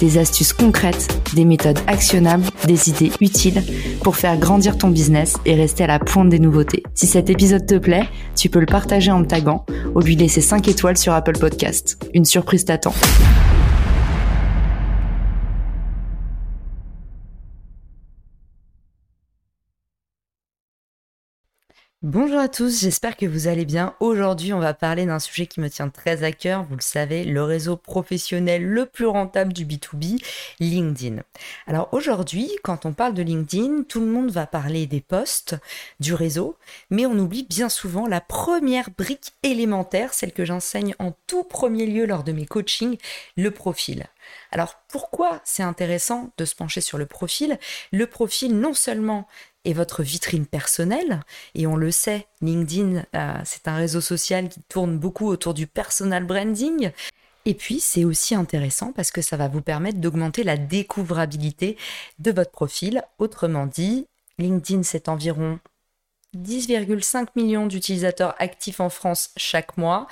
des astuces concrètes, des méthodes actionnables, des idées utiles pour faire grandir ton business et rester à la pointe des nouveautés. Si cet épisode te plaît, tu peux le partager en me taguant ou lui laisser 5 étoiles sur Apple Podcast. Une surprise t'attend. Bonjour à tous, j'espère que vous allez bien. Aujourd'hui, on va parler d'un sujet qui me tient très à cœur, vous le savez, le réseau professionnel le plus rentable du B2B, LinkedIn. Alors aujourd'hui, quand on parle de LinkedIn, tout le monde va parler des posts, du réseau, mais on oublie bien souvent la première brique élémentaire, celle que j'enseigne en tout premier lieu lors de mes coachings, le profil. Alors pourquoi c'est intéressant de se pencher sur le profil? Le profil non seulement est votre vitrine personnelle, et on le sait, LinkedIn, euh, c'est un réseau social qui tourne beaucoup autour du personal branding. Et puis, c'est aussi intéressant parce que ça va vous permettre d'augmenter la découvrabilité de votre profil. Autrement dit, LinkedIn, c'est environ 10,5 millions d'utilisateurs actifs en France chaque mois.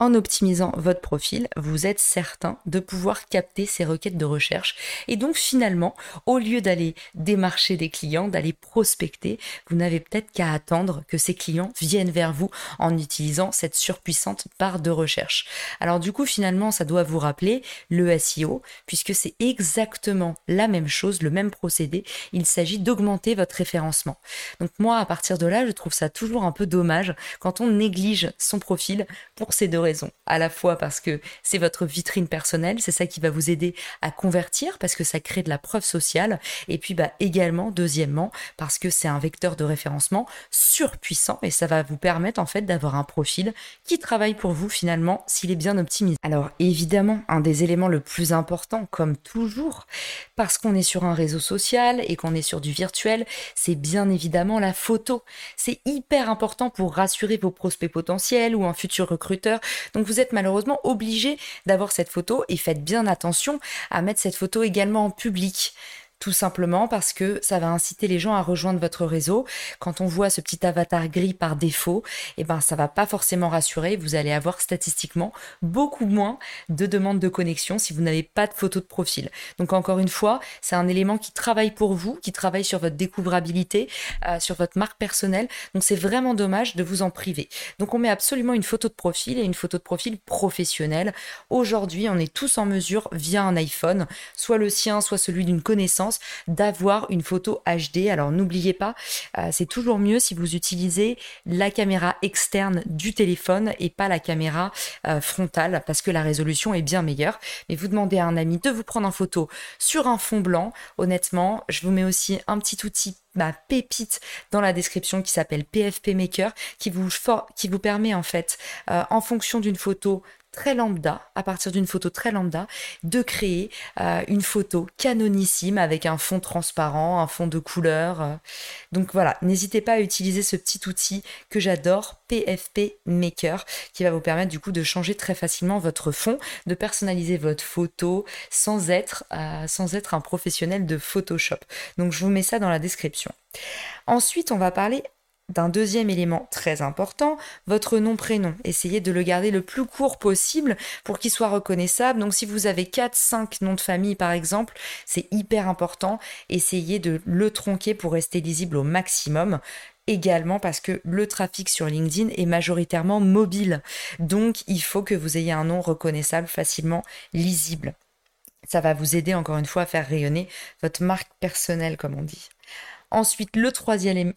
En optimisant votre profil, vous êtes certain de pouvoir capter ces requêtes de recherche. Et donc finalement, au lieu d'aller démarcher des clients, d'aller prospecter, vous n'avez peut-être qu'à attendre que ces clients viennent vers vous en utilisant cette surpuissante barre de recherche. Alors du coup, finalement, ça doit vous rappeler le SEO, puisque c'est exactement la même chose, le même procédé. Il s'agit d'augmenter votre référencement. Donc moi, à partir de là, je trouve ça toujours un peu dommage quand on néglige son profil pour ces deux à la fois parce que c'est votre vitrine personnelle, c'est ça qui va vous aider à convertir parce que ça crée de la preuve sociale. Et puis bah, également, deuxièmement, parce que c'est un vecteur de référencement surpuissant et ça va vous permettre en fait d'avoir un profil qui travaille pour vous finalement s'il est bien optimisé. Alors évidemment, un des éléments le plus important, comme toujours, parce qu'on est sur un réseau social et qu'on est sur du virtuel, c'est bien évidemment la photo. C'est hyper important pour rassurer vos prospects potentiels ou un futur recruteur donc vous êtes malheureusement obligé d'avoir cette photo et faites bien attention à mettre cette photo également en public tout simplement parce que ça va inciter les gens à rejoindre votre réseau. Quand on voit ce petit avatar gris par défaut, eh ben ça va pas forcément rassurer. Vous allez avoir statistiquement beaucoup moins de demandes de connexion si vous n'avez pas de photo de profil. Donc encore une fois, c'est un élément qui travaille pour vous, qui travaille sur votre découvrabilité, euh, sur votre marque personnelle. Donc c'est vraiment dommage de vous en priver. Donc on met absolument une photo de profil et une photo de profil professionnelle. Aujourd'hui, on est tous en mesure via un iPhone, soit le sien, soit celui d'une connaissance d'avoir une photo HD. Alors n'oubliez pas, euh, c'est toujours mieux si vous utilisez la caméra externe du téléphone et pas la caméra euh, frontale parce que la résolution est bien meilleure. Mais vous demandez à un ami de vous prendre en photo sur un fond blanc. Honnêtement, je vous mets aussi un petit outil ma pépite dans la description qui s'appelle PFP Maker qui vous, qui vous permet en fait euh, en fonction d'une photo très lambda, à partir d'une photo très lambda, de créer euh, une photo canonissime avec un fond transparent, un fond de couleur. Euh. Donc voilà, n'hésitez pas à utiliser ce petit outil que j'adore, PFP Maker, qui va vous permettre du coup de changer très facilement votre fond, de personnaliser votre photo sans être, euh, sans être un professionnel de Photoshop. Donc je vous mets ça dans la description. Ensuite, on va parler d'un deuxième élément très important, votre nom-prénom. Essayez de le garder le plus court possible pour qu'il soit reconnaissable. Donc si vous avez 4, 5 noms de famille par exemple, c'est hyper important. Essayez de le tronquer pour rester lisible au maximum également parce que le trafic sur LinkedIn est majoritairement mobile. Donc il faut que vous ayez un nom reconnaissable, facilement lisible. Ça va vous aider encore une fois à faire rayonner votre marque personnelle comme on dit. Ensuite, le troisième,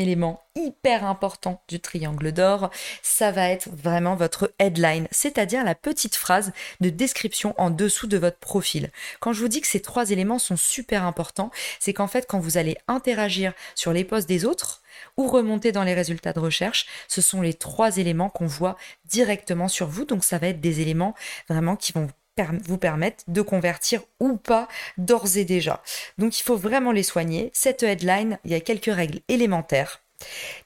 élément hyper important du triangle d'or, ça va être vraiment votre headline, c'est-à-dire la petite phrase de description en dessous de votre profil. Quand je vous dis que ces trois éléments sont super importants, c'est qu'en fait, quand vous allez interagir sur les posts des autres, ou remonter dans les résultats de recherche, ce sont les trois éléments qu'on voit directement sur vous. Donc ça va être des éléments vraiment qui vont vous permettent de convertir ou pas d'ores et déjà. Donc il faut vraiment les soigner. Cette headline, il y a quelques règles élémentaires.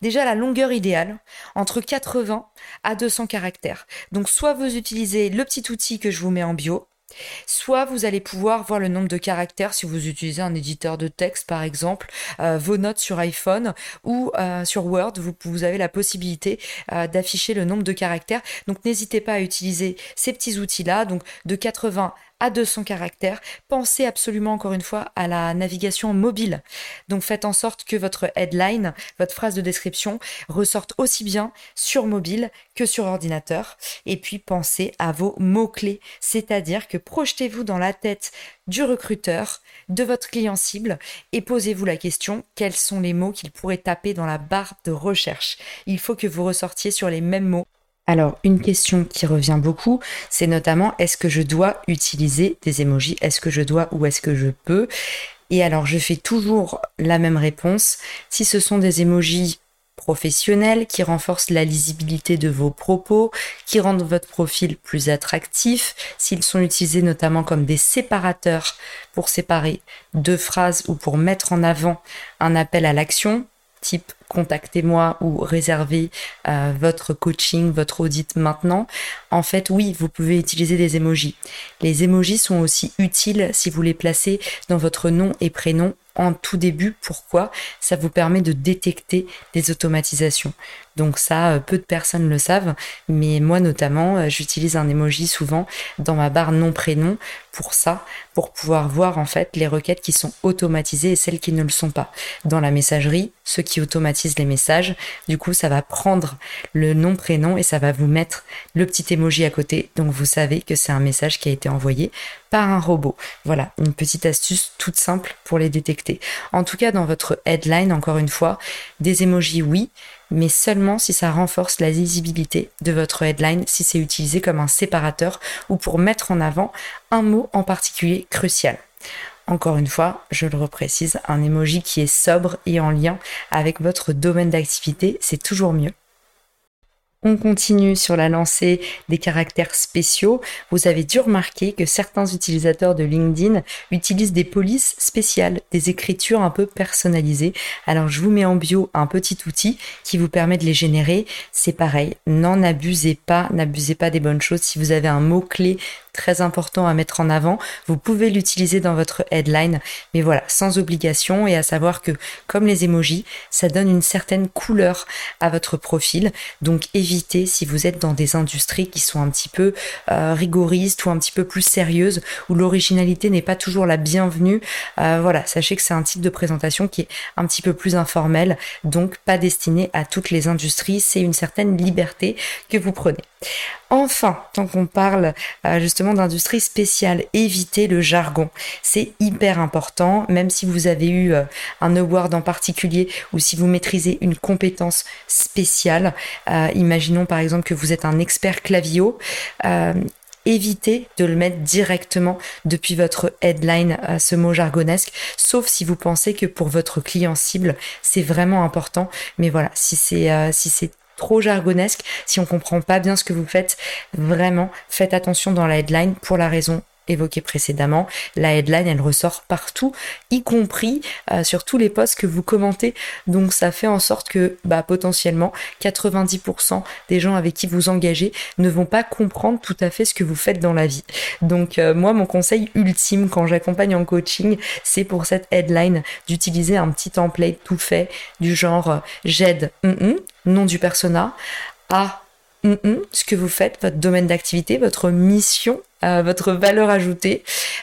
Déjà la longueur idéale, entre 80 à 200 caractères. Donc soit vous utilisez le petit outil que je vous mets en bio, Soit vous allez pouvoir voir le nombre de caractères si vous utilisez un éditeur de texte par exemple, euh, vos notes sur iPhone ou euh, sur Word, vous, avez la possibilité euh, d'afficher le nombre de caractères. Donc n'hésitez pas à utiliser ces petits outils-là, donc de 80 à 200 caractères. Pensez absolument encore une fois à la navigation mobile. Donc faites en sorte que votre headline, votre phrase de description ressorte aussi bien sur mobile que sur ordinateur. Et puis pensez à vos mots-clés, c'est-à-dire que projetez-vous dans la tête du recruteur, de votre client cible et posez-vous la question quels sont les mots qu'il pourrait taper dans la barre de recherche? Il faut que vous ressortiez sur les mêmes mots alors, une question qui revient beaucoup, c'est notamment est-ce que je dois utiliser des emojis? Est-ce que je dois ou est-ce que je peux? Et alors, je fais toujours la même réponse. Si ce sont des emojis professionnels qui renforcent la lisibilité de vos propos, qui rendent votre profil plus attractif, s'ils sont utilisés notamment comme des séparateurs pour séparer deux phrases ou pour mettre en avant un appel à l'action, type contactez-moi ou réservez euh, votre coaching, votre audit maintenant. En fait, oui, vous pouvez utiliser des emojis. Les emojis sont aussi utiles si vous les placez dans votre nom et prénom en tout début. Pourquoi? Ça vous permet de détecter des automatisations. Donc ça, euh, peu de personnes le savent, mais moi notamment, euh, j'utilise un emoji souvent dans ma barre nom prénom pour ça, pour pouvoir voir en fait les requêtes qui sont automatisées et celles qui ne le sont pas. Dans la messagerie, ceux qui automatisent les messages, du coup, ça va prendre le nom prénom et ça va vous mettre le petit emoji à côté. Donc vous savez que c'est un message qui a été envoyé par un robot. Voilà, une petite astuce toute simple pour les détecter. En tout cas, dans votre headline, encore une fois, des emojis oui, mais seulement si ça renforce la lisibilité de votre headline, si c'est utilisé comme un séparateur ou pour mettre en avant un mot en particulier crucial. Encore une fois, je le reprécise, un emoji qui est sobre et en lien avec votre domaine d'activité, c'est toujours mieux. On continue sur la lancée des caractères spéciaux. Vous avez dû remarquer que certains utilisateurs de LinkedIn utilisent des polices spéciales, des écritures un peu personnalisées. Alors je vous mets en bio un petit outil qui vous permet de les générer. C'est pareil, n'en abusez pas, n'abusez pas des bonnes choses. Si vous avez un mot-clé très important à mettre en avant. Vous pouvez l'utiliser dans votre headline, mais voilà, sans obligation et à savoir que comme les emojis, ça donne une certaine couleur à votre profil. Donc si vous êtes dans des industries qui sont un petit peu euh, rigoristes ou un petit peu plus sérieuses, où l'originalité n'est pas toujours la bienvenue. Euh, voilà, sachez que c'est un type de présentation qui est un petit peu plus informel, donc pas destiné à toutes les industries. C'est une certaine liberté que vous prenez. Enfin, tant qu'on parle euh, justement d'industrie spéciale, évitez le jargon. C'est hyper important, même si vous avez eu euh, un award en particulier ou si vous maîtrisez une compétence spéciale. Euh, imaginons par exemple que vous êtes un expert clavio évitez de le mettre directement depuis votre headline, ce mot jargonesque, sauf si vous pensez que pour votre client cible, c'est vraiment important. Mais voilà, si c'est si c'est trop jargonesque, si on comprend pas bien ce que vous faites, vraiment faites attention dans la headline pour la raison évoquée précédemment. La headline, elle ressort partout, y compris euh, sur tous les posts que vous commentez. Donc ça fait en sorte que bah, potentiellement 90% des gens avec qui vous engagez ne vont pas comprendre tout à fait ce que vous faites dans la vie. Donc euh, moi, mon conseil ultime quand j'accompagne en coaching, c'est pour cette headline d'utiliser un petit template tout fait du genre euh, j'aide nom du persona, à ce que vous faites, votre domaine d'activité, votre mission, euh, votre valeur ajoutée,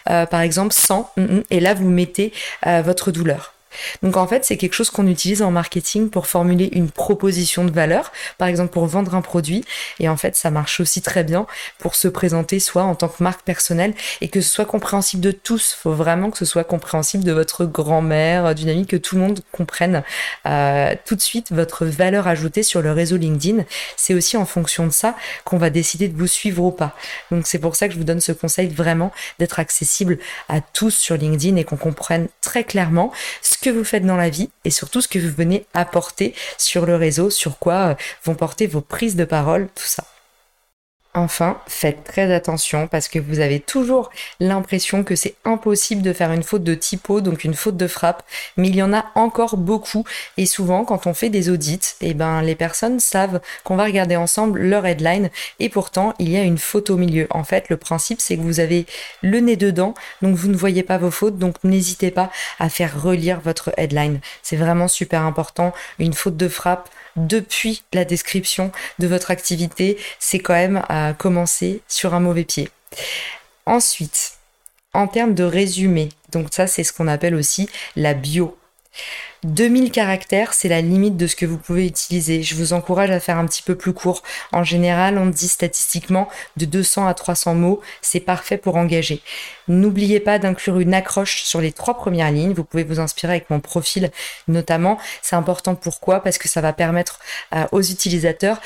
euh, par exemple sans, et là vous mettez euh, votre douleur. Donc en fait, c'est quelque chose qu'on utilise en marketing pour formuler une proposition de valeur, par exemple pour vendre un produit. Et en fait, ça marche aussi très bien pour se présenter soit en tant que marque personnelle et que ce soit compréhensible de tous. Il faut vraiment que ce soit compréhensible de votre grand-mère, d'une amie, que tout le monde comprenne euh, tout de suite votre valeur ajoutée sur le réseau LinkedIn. C'est aussi en fonction de ça qu'on va décider de vous suivre ou pas. Donc c'est pour ça que je vous donne ce conseil vraiment d'être accessible à tous sur LinkedIn et qu'on comprenne très clairement ce que vous faites dans la vie et surtout ce que vous venez apporter sur le réseau, sur quoi euh, vont porter vos prises de parole, tout ça. Enfin, faites très attention parce que vous avez toujours l'impression que c'est impossible de faire une faute de typo, donc une faute de frappe, mais il y en a encore beaucoup et souvent quand on fait des audits, eh ben les personnes savent qu'on va regarder ensemble leur headline et pourtant il y a une faute au milieu. En fait, le principe c'est que vous avez le nez dedans, donc vous ne voyez pas vos fautes, donc n'hésitez pas à faire relire votre headline. C'est vraiment super important. Une faute de frappe depuis la description de votre activité, c'est quand même commencer sur un mauvais pied. Ensuite, en termes de résumé, donc ça c'est ce qu'on appelle aussi la bio. 2000 caractères, c'est la limite de ce que vous pouvez utiliser. Je vous encourage à faire un petit peu plus court. En général, on dit statistiquement de 200 à 300 mots, c'est parfait pour engager. N'oubliez pas d'inclure une accroche sur les trois premières lignes. Vous pouvez vous inspirer avec mon profil notamment. C'est important pourquoi? Parce que ça va permettre euh, aux utilisateurs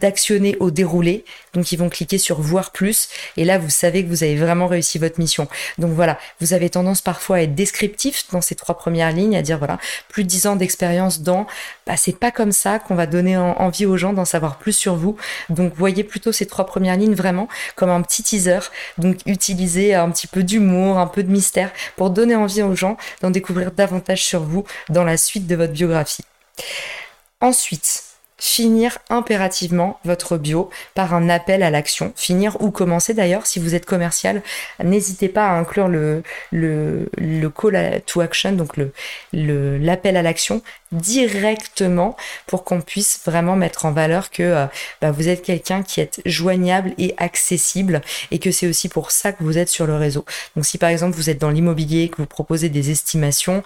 d'actionner au déroulé. Donc ils vont cliquer sur voir plus et là vous savez que vous avez vraiment réussi votre mission. Donc voilà, vous avez tendance parfois à être descriptif dans ces trois premières lignes, à dire voilà, plus de 10 ans d'expérience dans, bah c'est pas comme ça qu'on va donner envie aux gens d'en savoir plus sur vous. Donc voyez plutôt ces trois premières lignes vraiment comme un petit teaser. Donc utilisez un petit peu d'humour, un peu de mystère pour donner envie aux gens d'en découvrir davantage sur vous dans la suite de votre biographie. Ensuite, finir impérativement votre bio par un appel à l'action. Finir ou commencer d'ailleurs, si vous êtes commercial, n'hésitez pas à inclure le, le, call to action, donc le, l'appel à l'action directement pour qu'on puisse vraiment mettre en valeur que euh, bah, vous êtes quelqu'un qui est joignable et accessible et que c'est aussi pour ça que vous êtes sur le réseau. Donc si par exemple vous êtes dans l'immobilier, que vous proposez des estimations,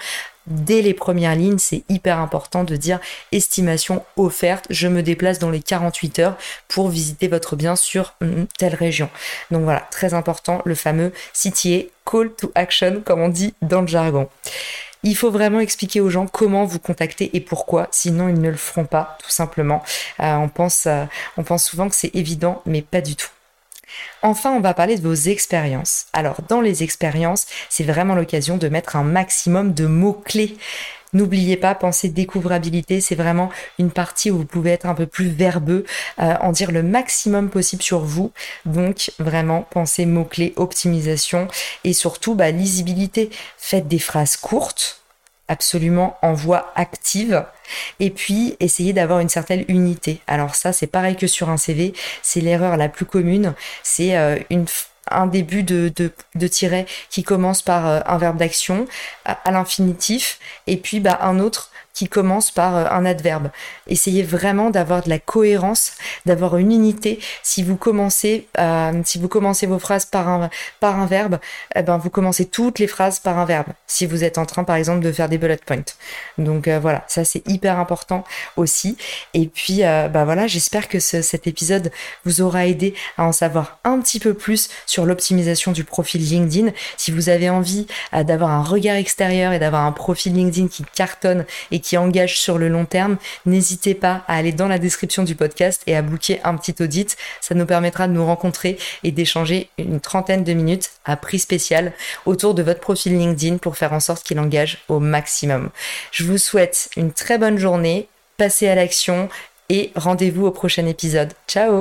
dès les premières lignes, c'est hyper important de dire estimation offerte, je me déplace dans les 48 heures pour visiter votre bien sur telle région. Donc voilà, très important, le fameux CTA, call to action, comme on dit dans le jargon. Il faut vraiment expliquer aux gens comment vous contacter et pourquoi, sinon ils ne le feront pas, tout simplement. Euh, on, pense, euh, on pense souvent que c'est évident, mais pas du tout. Enfin, on va parler de vos expériences. Alors, dans les expériences, c'est vraiment l'occasion de mettre un maximum de mots-clés. N'oubliez pas, penser découvrabilité, c'est vraiment une partie où vous pouvez être un peu plus verbeux, euh, en dire le maximum possible sur vous. Donc, vraiment, pensez mots-clés, optimisation et surtout, bah, lisibilité. Faites des phrases courtes, absolument en voix active et puis essayer d'avoir une certaine unité. Alors ça c'est pareil que sur un CV, c'est l'erreur la plus commune, c'est euh, une un début de, de, tiret qui commence par euh, un verbe d'action à, l'infinitif et puis bah, un autre qui commence par euh, un adverbe. Essayez vraiment d'avoir de la cohérence, d'avoir une unité. Si vous commencez, euh, si vous commencez vos phrases par un par un verbe, eh ben vous commencez toutes les phrases par un verbe. Si vous êtes en train, par exemple, de faire des bullet points. Donc euh, voilà, ça c'est hyper important aussi. Et puis bah voilà, j'espère que cet épisode vous aura aidé à en savoir un petit peu plus sur l'optimisation du profil LinkedIn. Si vous avez envie d'avoir un regard extérieur et d'avoir un profil LinkedIn qui cartonne et qui engage sur le long terme, n'hésitez pas à aller dans la description du podcast et à booker un petit audit. Ça nous permettra de nous rencontrer et d'échanger une trentaine de minutes à prix spécial autour de votre profil LinkedIn pour faire en sorte qu'il engage au maximum. Je vous souhaite une très bonne journée, passez à l'action et rendez-vous au prochain épisode. Ciao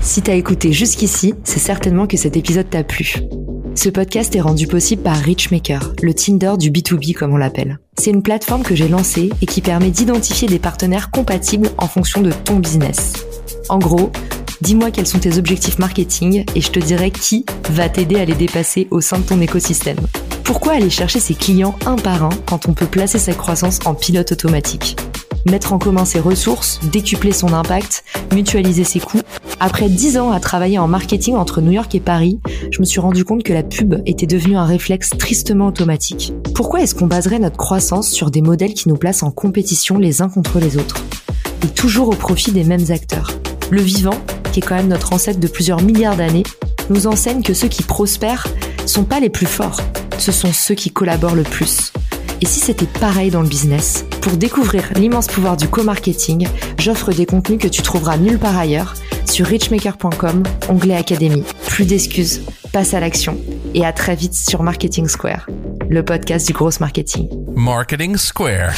Si t'as écouté jusqu'ici, c'est certainement que cet épisode t'a plu. Ce podcast est rendu possible par Richmaker, le Tinder du B2B comme on l'appelle. C'est une plateforme que j'ai lancée et qui permet d'identifier des partenaires compatibles en fonction de ton business. En gros, dis-moi quels sont tes objectifs marketing et je te dirai qui va t'aider à les dépasser au sein de ton écosystème. Pourquoi aller chercher ses clients un par un quand on peut placer sa croissance en pilote automatique? Mettre en commun ses ressources, décupler son impact, mutualiser ses coûts après dix ans à travailler en marketing entre New York et Paris, me suis rendu compte que la pub était devenue un réflexe tristement automatique. Pourquoi est-ce qu'on baserait notre croissance sur des modèles qui nous placent en compétition les uns contre les autres Et toujours au profit des mêmes acteurs? Le vivant, qui est quand même notre ancêtre de plusieurs milliards d'années, nous enseigne que ceux qui prospèrent sont pas les plus forts, ce sont ceux qui collaborent le plus. Et si c'était pareil dans le business? Pour découvrir l'immense pouvoir du co-marketing, j'offre des contenus que tu trouveras nulle part ailleurs sur richmaker.com, onglet Académie. Plus d'excuses, passe à l'action et à très vite sur Marketing Square, le podcast du gros marketing. Marketing Square.